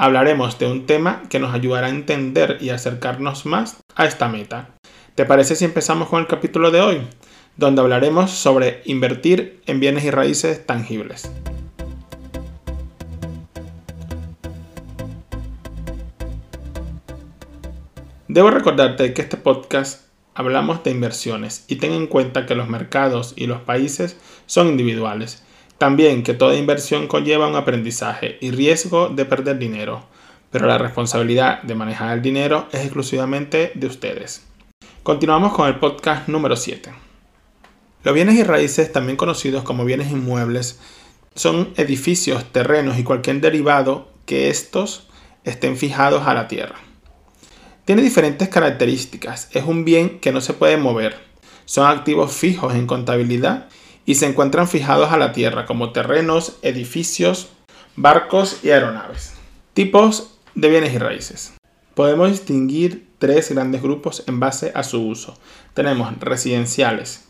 hablaremos de un tema que nos ayudará a entender y acercarnos más a esta meta. ¿Te parece si empezamos con el capítulo de hoy? Donde hablaremos sobre invertir en bienes y raíces tangibles. Debo recordarte que este podcast hablamos de inversiones y ten en cuenta que los mercados y los países son individuales también que toda inversión conlleva un aprendizaje y riesgo de perder dinero, pero la responsabilidad de manejar el dinero es exclusivamente de ustedes. Continuamos con el podcast número 7. Los bienes y raíces, también conocidos como bienes inmuebles, son edificios, terrenos y cualquier derivado que estos estén fijados a la tierra. Tiene diferentes características. Es un bien que no se puede mover. Son activos fijos en contabilidad y se encuentran fijados a la tierra como terrenos, edificios, barcos y aeronaves. Tipos de bienes y raíces. Podemos distinguir tres grandes grupos en base a su uso. Tenemos residenciales,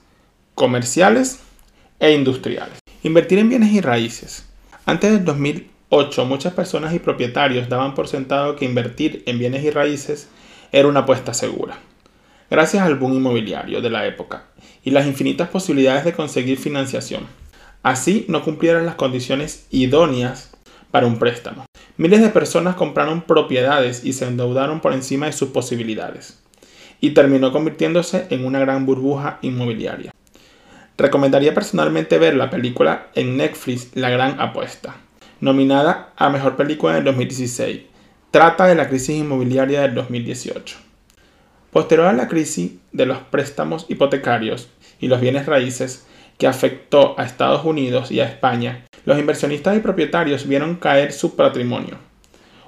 comerciales e industriales. Invertir en bienes y raíces. Antes del 2008 muchas personas y propietarios daban por sentado que invertir en bienes y raíces era una apuesta segura. Gracias al boom inmobiliario de la época y las infinitas posibilidades de conseguir financiación. Así no cumplieron las condiciones idóneas para un préstamo. Miles de personas compraron propiedades y se endeudaron por encima de sus posibilidades. Y terminó convirtiéndose en una gran burbuja inmobiliaria. Recomendaría personalmente ver la película en Netflix La Gran Apuesta, nominada a Mejor Película en 2016. Trata de la crisis inmobiliaria del 2018. Posterior a la crisis de los préstamos hipotecarios y los bienes raíces que afectó a Estados Unidos y a España, los inversionistas y propietarios vieron caer su patrimonio.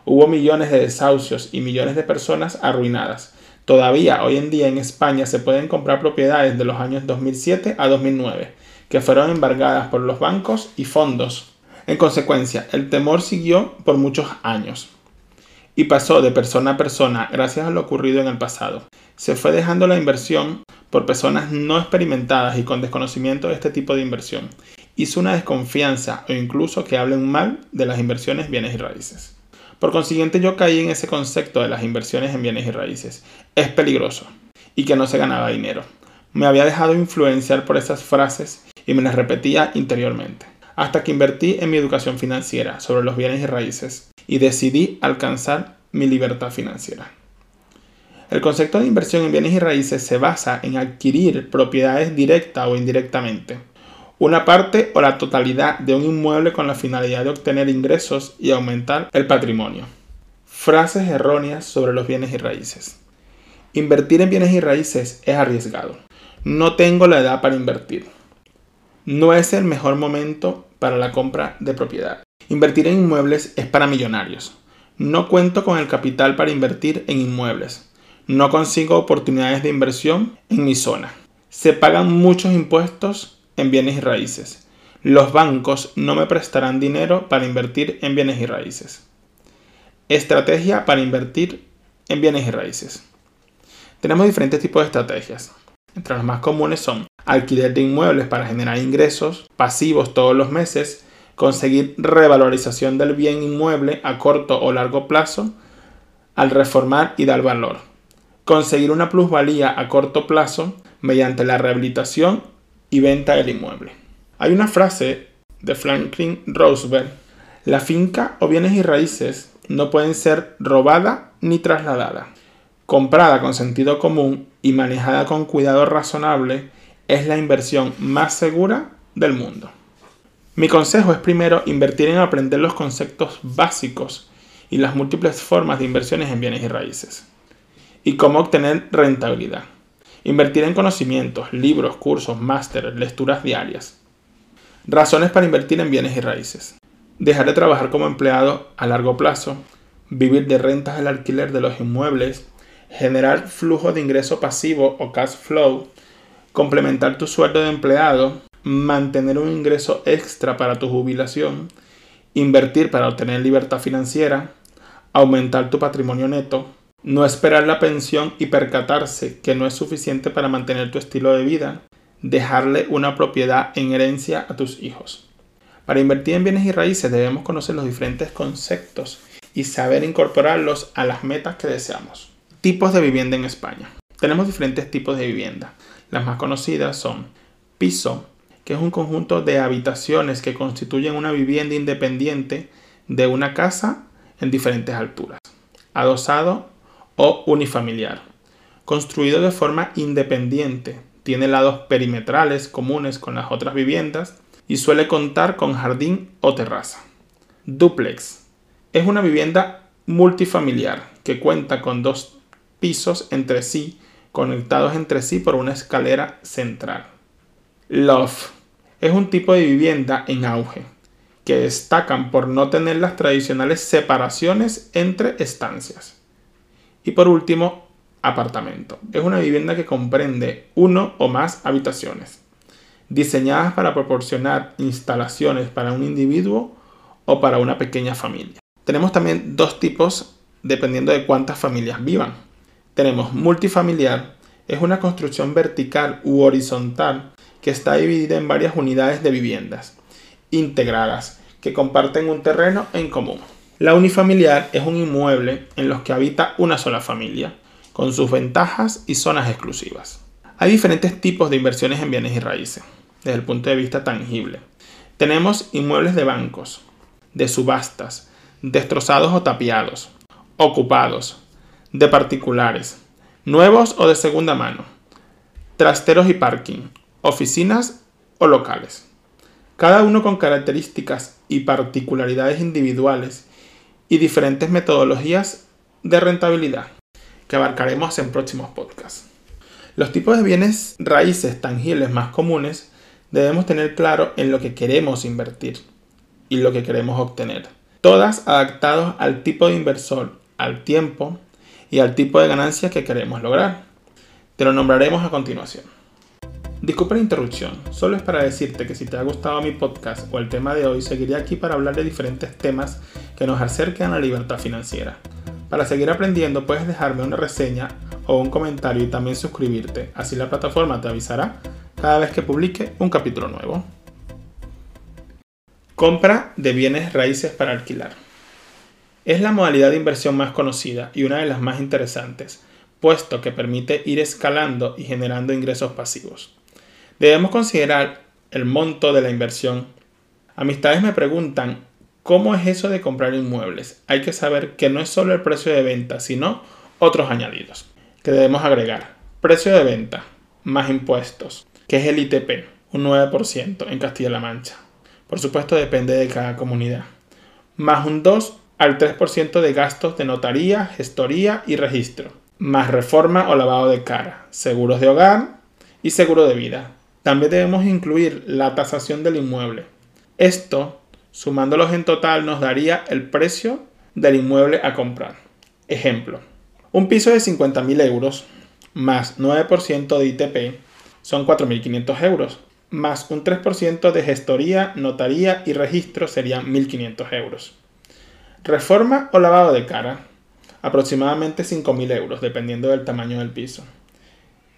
Hubo millones de desahucios y millones de personas arruinadas. Todavía hoy en día en España se pueden comprar propiedades de los años 2007 a 2009, que fueron embargadas por los bancos y fondos. En consecuencia, el temor siguió por muchos años y pasó de persona a persona gracias a lo ocurrido en el pasado. Se fue dejando la inversión por personas no experimentadas y con desconocimiento de este tipo de inversión. Hizo una desconfianza o incluso que hablen mal de las inversiones bienes y raíces. Por consiguiente yo caí en ese concepto de las inversiones en bienes y raíces. Es peligroso y que no se ganaba dinero. Me había dejado influenciar por esas frases y me las repetía interiormente. Hasta que invertí en mi educación financiera sobre los bienes y raíces y decidí alcanzar mi libertad financiera. El concepto de inversión en bienes y raíces se basa en adquirir propiedades directa o indirectamente, una parte o la totalidad de un inmueble con la finalidad de obtener ingresos y aumentar el patrimonio. Frases erróneas sobre los bienes y raíces. Invertir en bienes y raíces es arriesgado. No tengo la edad para invertir. No es el mejor momento para la compra de propiedad. Invertir en inmuebles es para millonarios. No cuento con el capital para invertir en inmuebles. No consigo oportunidades de inversión en mi zona. Se pagan muchos impuestos en bienes y raíces. Los bancos no me prestarán dinero para invertir en bienes y raíces. Estrategia para invertir en bienes y raíces. Tenemos diferentes tipos de estrategias. Entre las más comunes son alquiler de inmuebles para generar ingresos pasivos todos los meses, conseguir revalorización del bien inmueble a corto o largo plazo al reformar y dar valor, conseguir una plusvalía a corto plazo mediante la rehabilitación y venta del inmueble. Hay una frase de Franklin Roosevelt, la finca o bienes y raíces no pueden ser robada ni trasladada. Comprada con sentido común y manejada con cuidado razonable, es la inversión más segura del mundo. Mi consejo es primero invertir en aprender los conceptos básicos y las múltiples formas de inversiones en bienes y raíces. Y cómo obtener rentabilidad. Invertir en conocimientos, libros, cursos, másteres, lecturas diarias. Razones para invertir en bienes y raíces. Dejar de trabajar como empleado a largo plazo. vivir de rentas del alquiler de los inmuebles, generar flujo de ingreso pasivo o cash flow, complementar tu sueldo de empleado, mantener un ingreso extra para tu jubilación, invertir para obtener libertad financiera, aumentar tu patrimonio neto, no esperar la pensión y percatarse que no es suficiente para mantener tu estilo de vida, dejarle una propiedad en herencia a tus hijos. Para invertir en bienes y raíces debemos conocer los diferentes conceptos y saber incorporarlos a las metas que deseamos. Tipos de vivienda en España. Tenemos diferentes tipos de vivienda. Las más conocidas son piso, que es un conjunto de habitaciones que constituyen una vivienda independiente de una casa en diferentes alturas. Adosado o unifamiliar. Construido de forma independiente, tiene lados perimetrales comunes con las otras viviendas y suele contar con jardín o terraza. Duplex. Es una vivienda multifamiliar que cuenta con dos pisos entre sí conectados entre sí por una escalera central. Loft. Es un tipo de vivienda en auge que destacan por no tener las tradicionales separaciones entre estancias. Y por último, apartamento. Es una vivienda que comprende uno o más habitaciones, diseñadas para proporcionar instalaciones para un individuo o para una pequeña familia. Tenemos también dos tipos dependiendo de cuántas familias vivan. Tenemos multifamiliar, es una construcción vertical u horizontal que está dividida en varias unidades de viviendas integradas que comparten un terreno en común. La unifamiliar es un inmueble en los que habita una sola familia, con sus ventajas y zonas exclusivas. Hay diferentes tipos de inversiones en bienes y raíces, desde el punto de vista tangible. Tenemos inmuebles de bancos, de subastas, destrozados o tapiados, ocupados, de particulares, nuevos o de segunda mano, trasteros y parking, oficinas o locales. Cada uno con características y particularidades individuales y diferentes metodologías de rentabilidad que abarcaremos en próximos podcasts. Los tipos de bienes raíces tangibles más comunes debemos tener claro en lo que queremos invertir y lo que queremos obtener. Todas adaptados al tipo de inversor, al tiempo y al tipo de ganancia que queremos lograr. Te lo nombraremos a continuación. Disculpa la interrupción, solo es para decirte que si te ha gustado mi podcast o el tema de hoy, seguiré aquí para hablar de diferentes temas que nos acerquen a la libertad financiera. Para seguir aprendiendo puedes dejarme una reseña o un comentario y también suscribirte, así la plataforma te avisará cada vez que publique un capítulo nuevo. Compra de bienes raíces para alquilar. Es la modalidad de inversión más conocida y una de las más interesantes, puesto que permite ir escalando y generando ingresos pasivos. Debemos considerar el monto de la inversión. Amistades me preguntan, ¿cómo es eso de comprar inmuebles? Hay que saber que no es solo el precio de venta, sino otros añadidos que debemos agregar. Precio de venta más impuestos, que es el ITP, un 9% en Castilla-La Mancha. Por supuesto depende de cada comunidad. Más un 2 al 3% de gastos de notaría, gestoría y registro. Más reforma o lavado de cara, seguros de hogar y seguro de vida. También debemos incluir la tasación del inmueble. Esto, sumándolos en total, nos daría el precio del inmueble a comprar. Ejemplo, un piso de 50.000 euros más 9% de ITP son 4.500 euros, más un 3% de gestoría, notaría y registro serían 1.500 euros. Reforma o lavado de cara, aproximadamente 5.000 euros, dependiendo del tamaño del piso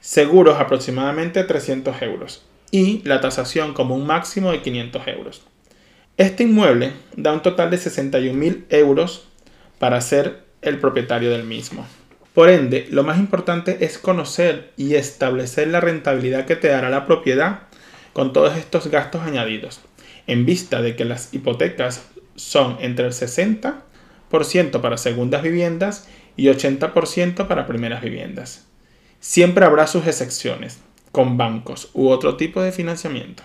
seguros aproximadamente 300 euros y la tasación como un máximo de 500 euros. Este inmueble da un total de 61.000 euros para ser el propietario del mismo. Por ende, lo más importante es conocer y establecer la rentabilidad que te dará la propiedad con todos estos gastos añadidos, en vista de que las hipotecas son entre el 60% para segundas viviendas y 80% para primeras viviendas. Siempre habrá sus excepciones, con bancos u otro tipo de financiamiento.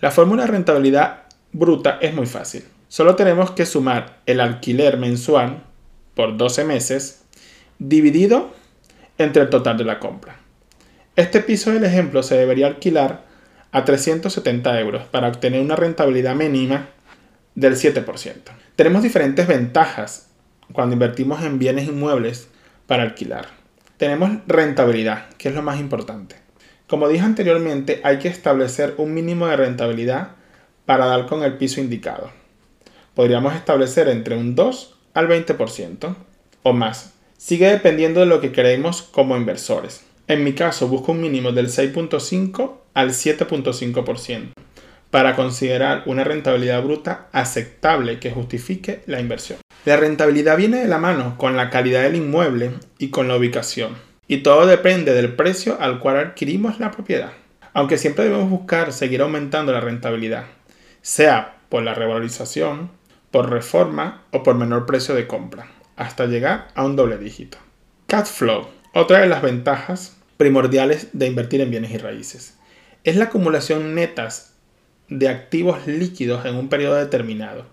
La fórmula de rentabilidad bruta es muy fácil. Solo tenemos que sumar el alquiler mensual por 12 meses dividido entre el total de la compra. Este piso del ejemplo se debería alquilar a 370 euros para obtener una rentabilidad mínima del 7%. Tenemos diferentes ventajas cuando invertimos en bienes inmuebles para alquilar. Tenemos rentabilidad, que es lo más importante. Como dije anteriormente, hay que establecer un mínimo de rentabilidad para dar con el piso indicado. Podríamos establecer entre un 2 al 20% o más. Sigue dependiendo de lo que queremos como inversores. En mi caso, busco un mínimo del 6.5 al 7.5% para considerar una rentabilidad bruta aceptable que justifique la inversión. La rentabilidad viene de la mano con la calidad del inmueble y con la ubicación. Y todo depende del precio al cual adquirimos la propiedad. Aunque siempre debemos buscar seguir aumentando la rentabilidad, sea por la revalorización, por reforma o por menor precio de compra, hasta llegar a un doble dígito. Cash flow, otra de las ventajas primordiales de invertir en bienes y raíces, es la acumulación netas de activos líquidos en un periodo determinado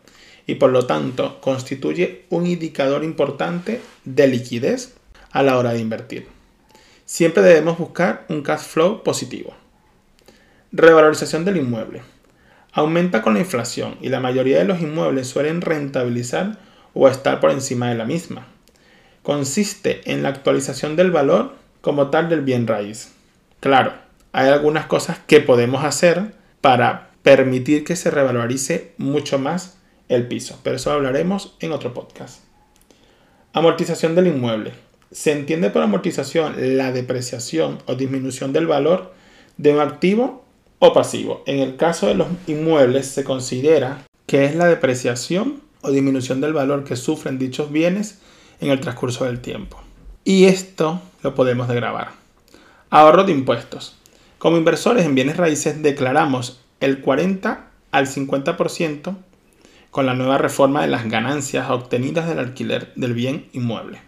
y por lo tanto constituye un indicador importante de liquidez a la hora de invertir. Siempre debemos buscar un cash flow positivo. Revalorización del inmueble. Aumenta con la inflación y la mayoría de los inmuebles suelen rentabilizar o estar por encima de la misma. Consiste en la actualización del valor como tal del bien raíz. Claro, hay algunas cosas que podemos hacer para permitir que se revalorice mucho más el piso, pero eso hablaremos en otro podcast. Amortización del inmueble. Se entiende por amortización la depreciación o disminución del valor de un activo o pasivo. En el caso de los inmuebles se considera que es la depreciación o disminución del valor que sufren dichos bienes en el transcurso del tiempo. Y esto lo podemos degravar. Ahorro de impuestos. Como inversores en bienes raíces declaramos el 40 al 50% con la nueva reforma de las ganancias obtenidas del alquiler del bien inmueble.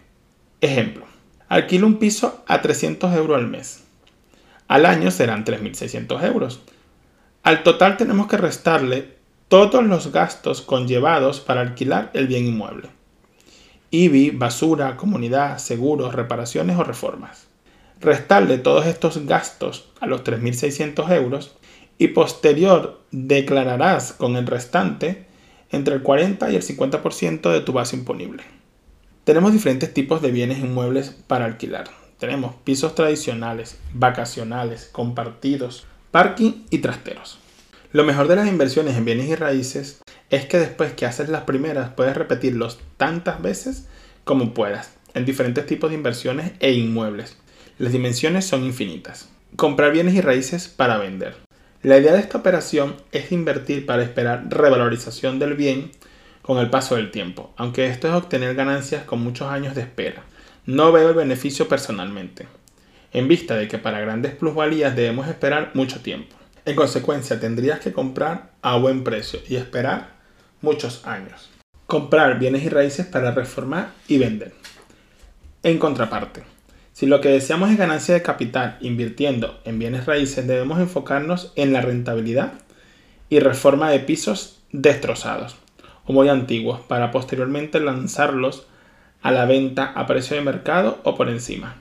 Ejemplo, alquilo un piso a 300 euros al mes. Al año serán 3.600 euros. Al total tenemos que restarle todos los gastos conllevados para alquilar el bien inmueble. IBI, basura, comunidad, seguros, reparaciones o reformas. Restarle todos estos gastos a los 3.600 euros y posterior declararás con el restante entre el 40 y el 50% de tu base imponible. Tenemos diferentes tipos de bienes inmuebles para alquilar. Tenemos pisos tradicionales, vacacionales, compartidos, parking y trasteros. Lo mejor de las inversiones en bienes y raíces es que después que haces las primeras puedes repetirlos tantas veces como puedas en diferentes tipos de inversiones e inmuebles. Las dimensiones son infinitas. Comprar bienes y raíces para vender. La idea de esta operación es invertir para esperar revalorización del bien con el paso del tiempo, aunque esto es obtener ganancias con muchos años de espera. No veo el beneficio personalmente, en vista de que para grandes plusvalías debemos esperar mucho tiempo. En consecuencia, tendrías que comprar a buen precio y esperar muchos años. Comprar bienes y raíces para reformar y vender. En contraparte, si lo que deseamos es ganancia de capital invirtiendo en bienes raíces, debemos enfocarnos en la rentabilidad y reforma de pisos destrozados o muy antiguos para posteriormente lanzarlos a la venta a precio de mercado o por encima.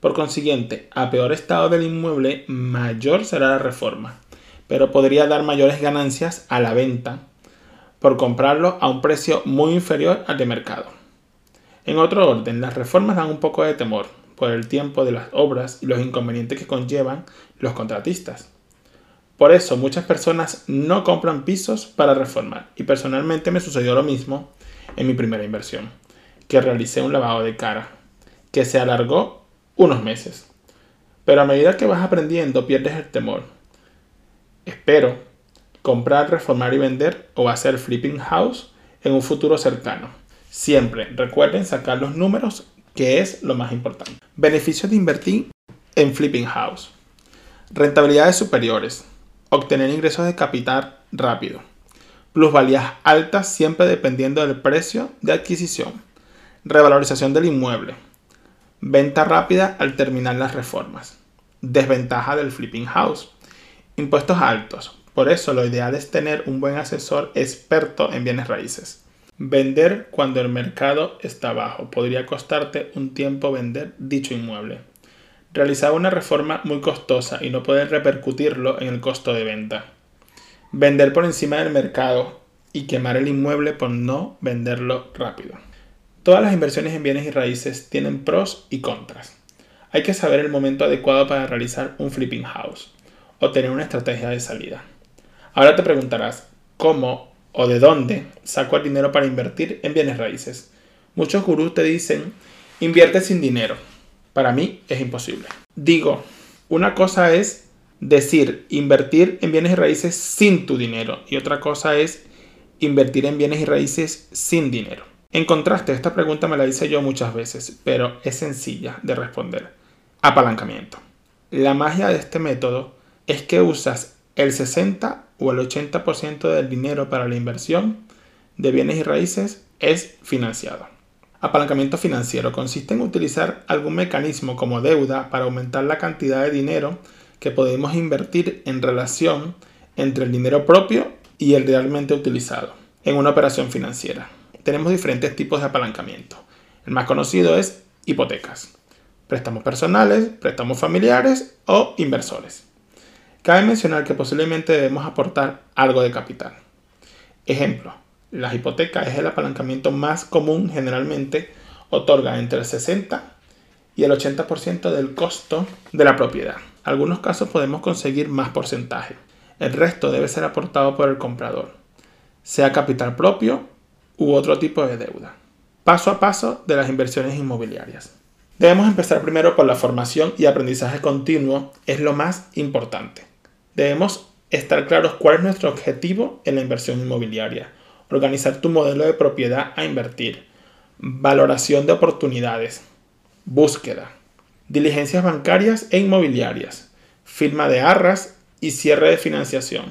Por consiguiente, a peor estado del inmueble, mayor será la reforma, pero podría dar mayores ganancias a la venta por comprarlo a un precio muy inferior al de mercado. En otro orden, las reformas dan un poco de temor, por el tiempo de las obras y los inconvenientes que conllevan los contratistas. Por eso muchas personas no compran pisos para reformar y personalmente me sucedió lo mismo en mi primera inversión, que realicé un lavado de cara, que se alargó unos meses. Pero a medida que vas aprendiendo pierdes el temor. Espero comprar, reformar y vender o hacer flipping house en un futuro cercano. Siempre recuerden sacar los números que es lo más importante. Beneficios de invertir en flipping house. Rentabilidades superiores. Obtener ingresos de capital rápido. Plusvalías altas siempre dependiendo del precio de adquisición. Revalorización del inmueble. Venta rápida al terminar las reformas. Desventaja del flipping house. Impuestos altos. Por eso lo ideal es tener un buen asesor experto en bienes raíces. Vender cuando el mercado está bajo. Podría costarte un tiempo vender dicho inmueble. Realizar una reforma muy costosa y no poder repercutirlo en el costo de venta. Vender por encima del mercado y quemar el inmueble por no venderlo rápido. Todas las inversiones en bienes y raíces tienen pros y contras. Hay que saber el momento adecuado para realizar un flipping house o tener una estrategia de salida. Ahora te preguntarás, ¿cómo o de dónde saco el dinero para invertir en bienes raíces? Muchos gurús te dicen, invierte sin dinero. Para mí es imposible. Digo, una cosa es decir invertir en bienes y raíces sin tu dinero y otra cosa es invertir en bienes y raíces sin dinero. En contraste, esta pregunta me la hice yo muchas veces, pero es sencilla de responder. Apalancamiento. La magia de este método es que usas el 60 o el 80% del dinero para la inversión de bienes y raíces es financiado. Apalancamiento financiero consiste en utilizar algún mecanismo como deuda para aumentar la cantidad de dinero que podemos invertir en relación entre el dinero propio y el realmente utilizado en una operación financiera. Tenemos diferentes tipos de apalancamiento. El más conocido es hipotecas, préstamos personales, préstamos familiares o inversores. Cabe mencionar que posiblemente debemos aportar algo de capital. Ejemplo, las hipotecas es el apalancamiento más común generalmente otorga entre el 60 y el 80% del costo de la propiedad. En algunos casos podemos conseguir más porcentaje. El resto debe ser aportado por el comprador, sea capital propio u otro tipo de deuda. Paso a paso de las inversiones inmobiliarias. Debemos empezar primero por la formación y aprendizaje continuo, es lo más importante. Debemos estar claros cuál es nuestro objetivo en la inversión inmobiliaria, organizar tu modelo de propiedad a invertir, valoración de oportunidades, búsqueda, diligencias bancarias e inmobiliarias, firma de arras y cierre de financiación,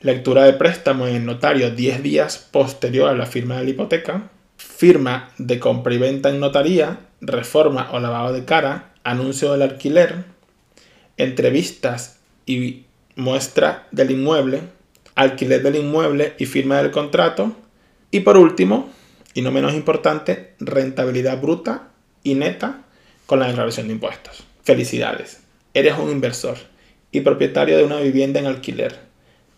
lectura de préstamo en el notario 10 días posterior a la firma de la hipoteca, firma de compra y venta en notaría, reforma o lavado de cara, anuncio del alquiler, entrevistas y muestra del inmueble, alquiler del inmueble y firma del contrato. Y por último, y no menos importante, rentabilidad bruta y neta con la declaración de impuestos. Felicidades, eres un inversor y propietario de una vivienda en alquiler.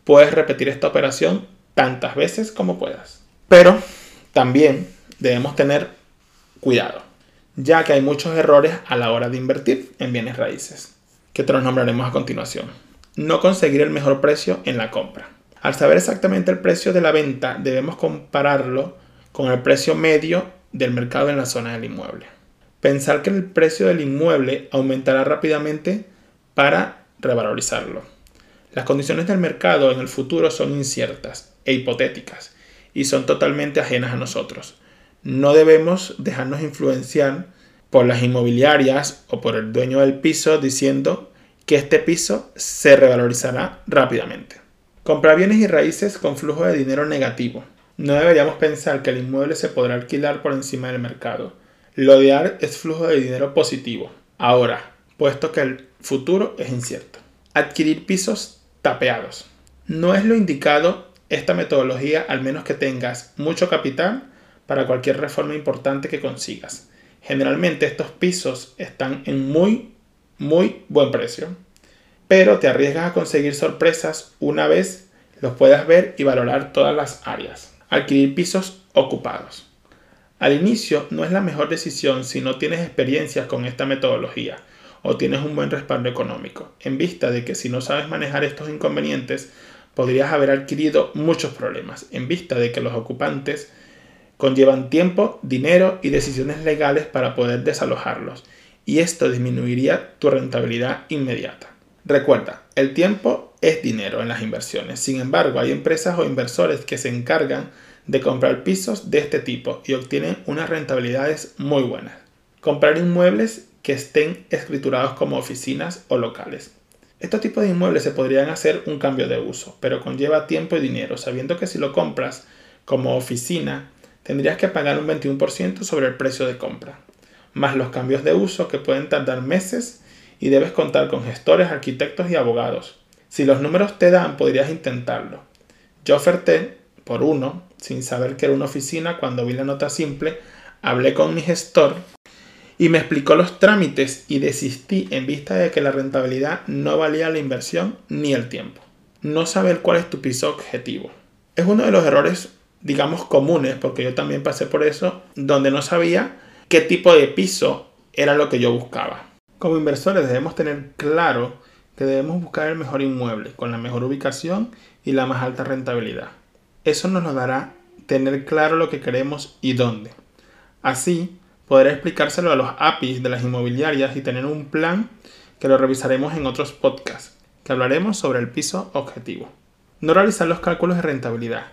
Puedes repetir esta operación tantas veces como puedas. Pero también debemos tener cuidado, ya que hay muchos errores a la hora de invertir en bienes raíces que te los nombraremos a continuación. No conseguir el mejor precio en la compra. Al saber exactamente el precio de la venta, debemos compararlo con el precio medio del mercado en la zona del inmueble. Pensar que el precio del inmueble aumentará rápidamente para revalorizarlo. Las condiciones del mercado en el futuro son inciertas e hipotéticas y son totalmente ajenas a nosotros. No debemos dejarnos influenciar por las inmobiliarias o por el dueño del piso diciendo que este piso se revalorizará rápidamente. Comprar bienes y raíces con flujo de dinero negativo. No deberíamos pensar que el inmueble se podrá alquilar por encima del mercado. Lo ideal es flujo de dinero positivo. Ahora, puesto que el futuro es incierto. Adquirir pisos tapeados. No es lo indicado esta metodología al menos que tengas mucho capital para cualquier reforma importante que consigas. Generalmente estos pisos están en muy, muy buen precio, pero te arriesgas a conseguir sorpresas una vez los puedas ver y valorar todas las áreas. Adquirir pisos ocupados. Al inicio no es la mejor decisión si no tienes experiencia con esta metodología o tienes un buen respaldo económico, en vista de que si no sabes manejar estos inconvenientes podrías haber adquirido muchos problemas, en vista de que los ocupantes conllevan tiempo, dinero y decisiones legales para poder desalojarlos, y esto disminuiría tu rentabilidad inmediata. Recuerda, el tiempo es dinero en las inversiones, sin embargo hay empresas o inversores que se encargan de comprar pisos de este tipo y obtienen unas rentabilidades muy buenas. Comprar inmuebles que estén escriturados como oficinas o locales. Estos tipos de inmuebles se podrían hacer un cambio de uso, pero conlleva tiempo y dinero, sabiendo que si lo compras como oficina, tendrías que pagar un 21% sobre el precio de compra, más los cambios de uso que pueden tardar meses y debes contar con gestores, arquitectos y abogados. Si los números te dan, podrías intentarlo. Yo oferté por uno, sin saber que era una oficina, cuando vi la nota simple, hablé con mi gestor y me explicó los trámites y desistí en vista de que la rentabilidad no valía la inversión ni el tiempo. No saber cuál es tu piso objetivo. Es uno de los errores digamos, comunes, porque yo también pasé por eso, donde no sabía qué tipo de piso era lo que yo buscaba. Como inversores debemos tener claro que debemos buscar el mejor inmueble, con la mejor ubicación y la más alta rentabilidad. Eso nos lo dará tener claro lo que queremos y dónde. Así, poder explicárselo a los APIs de las inmobiliarias y tener un plan que lo revisaremos en otros podcasts, que hablaremos sobre el piso objetivo. No realizar los cálculos de rentabilidad.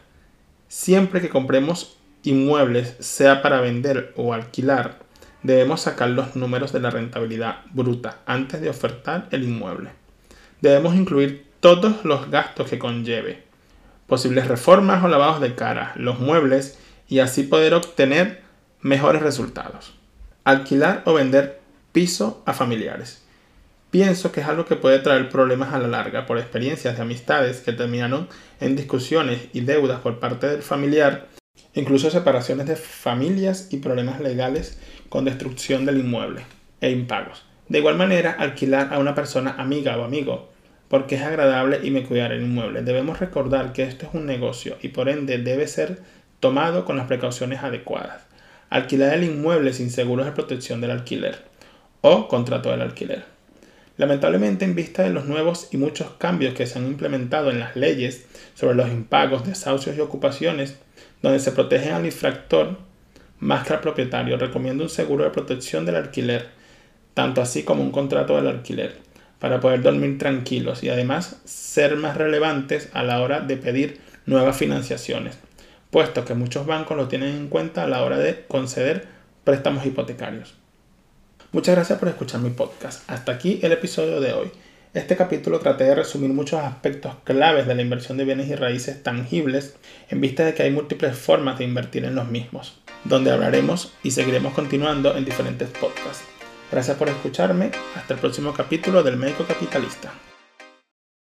Siempre que compremos inmuebles, sea para vender o alquilar, debemos sacar los números de la rentabilidad bruta antes de ofertar el inmueble. Debemos incluir todos los gastos que conlleve, posibles reformas o lavados de cara, los muebles y así poder obtener mejores resultados. Alquilar o vender piso a familiares. Pienso que es algo que puede traer problemas a la larga por experiencias de amistades que terminaron en discusiones y deudas por parte del familiar, incluso separaciones de familias y problemas legales con destrucción del inmueble e impagos. De igual manera, alquilar a una persona amiga o amigo porque es agradable y me cuidar el inmueble. Debemos recordar que esto es un negocio y por ende debe ser tomado con las precauciones adecuadas. Alquilar el inmueble sin seguros de protección del alquiler o contrato del alquiler. Lamentablemente, en vista de los nuevos y muchos cambios que se han implementado en las leyes sobre los impagos, desahucios y ocupaciones, donde se protege al infractor más que al propietario, recomiendo un seguro de protección del alquiler, tanto así como un contrato del alquiler, para poder dormir tranquilos y además ser más relevantes a la hora de pedir nuevas financiaciones, puesto que muchos bancos lo tienen en cuenta a la hora de conceder préstamos hipotecarios. Muchas gracias por escuchar mi podcast. Hasta aquí el episodio de hoy. Este capítulo traté de resumir muchos aspectos claves de la inversión de bienes y raíces tangibles en vista de que hay múltiples formas de invertir en los mismos, donde hablaremos y seguiremos continuando en diferentes podcasts. Gracias por escucharme. Hasta el próximo capítulo del Médico Capitalista.